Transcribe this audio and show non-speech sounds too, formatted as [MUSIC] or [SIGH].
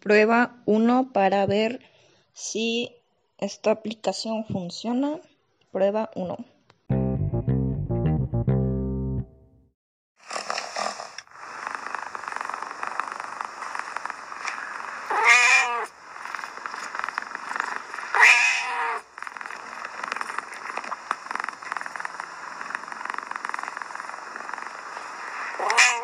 prueba uno para ver si esta aplicación funciona. Prueba 1. [LAUGHS]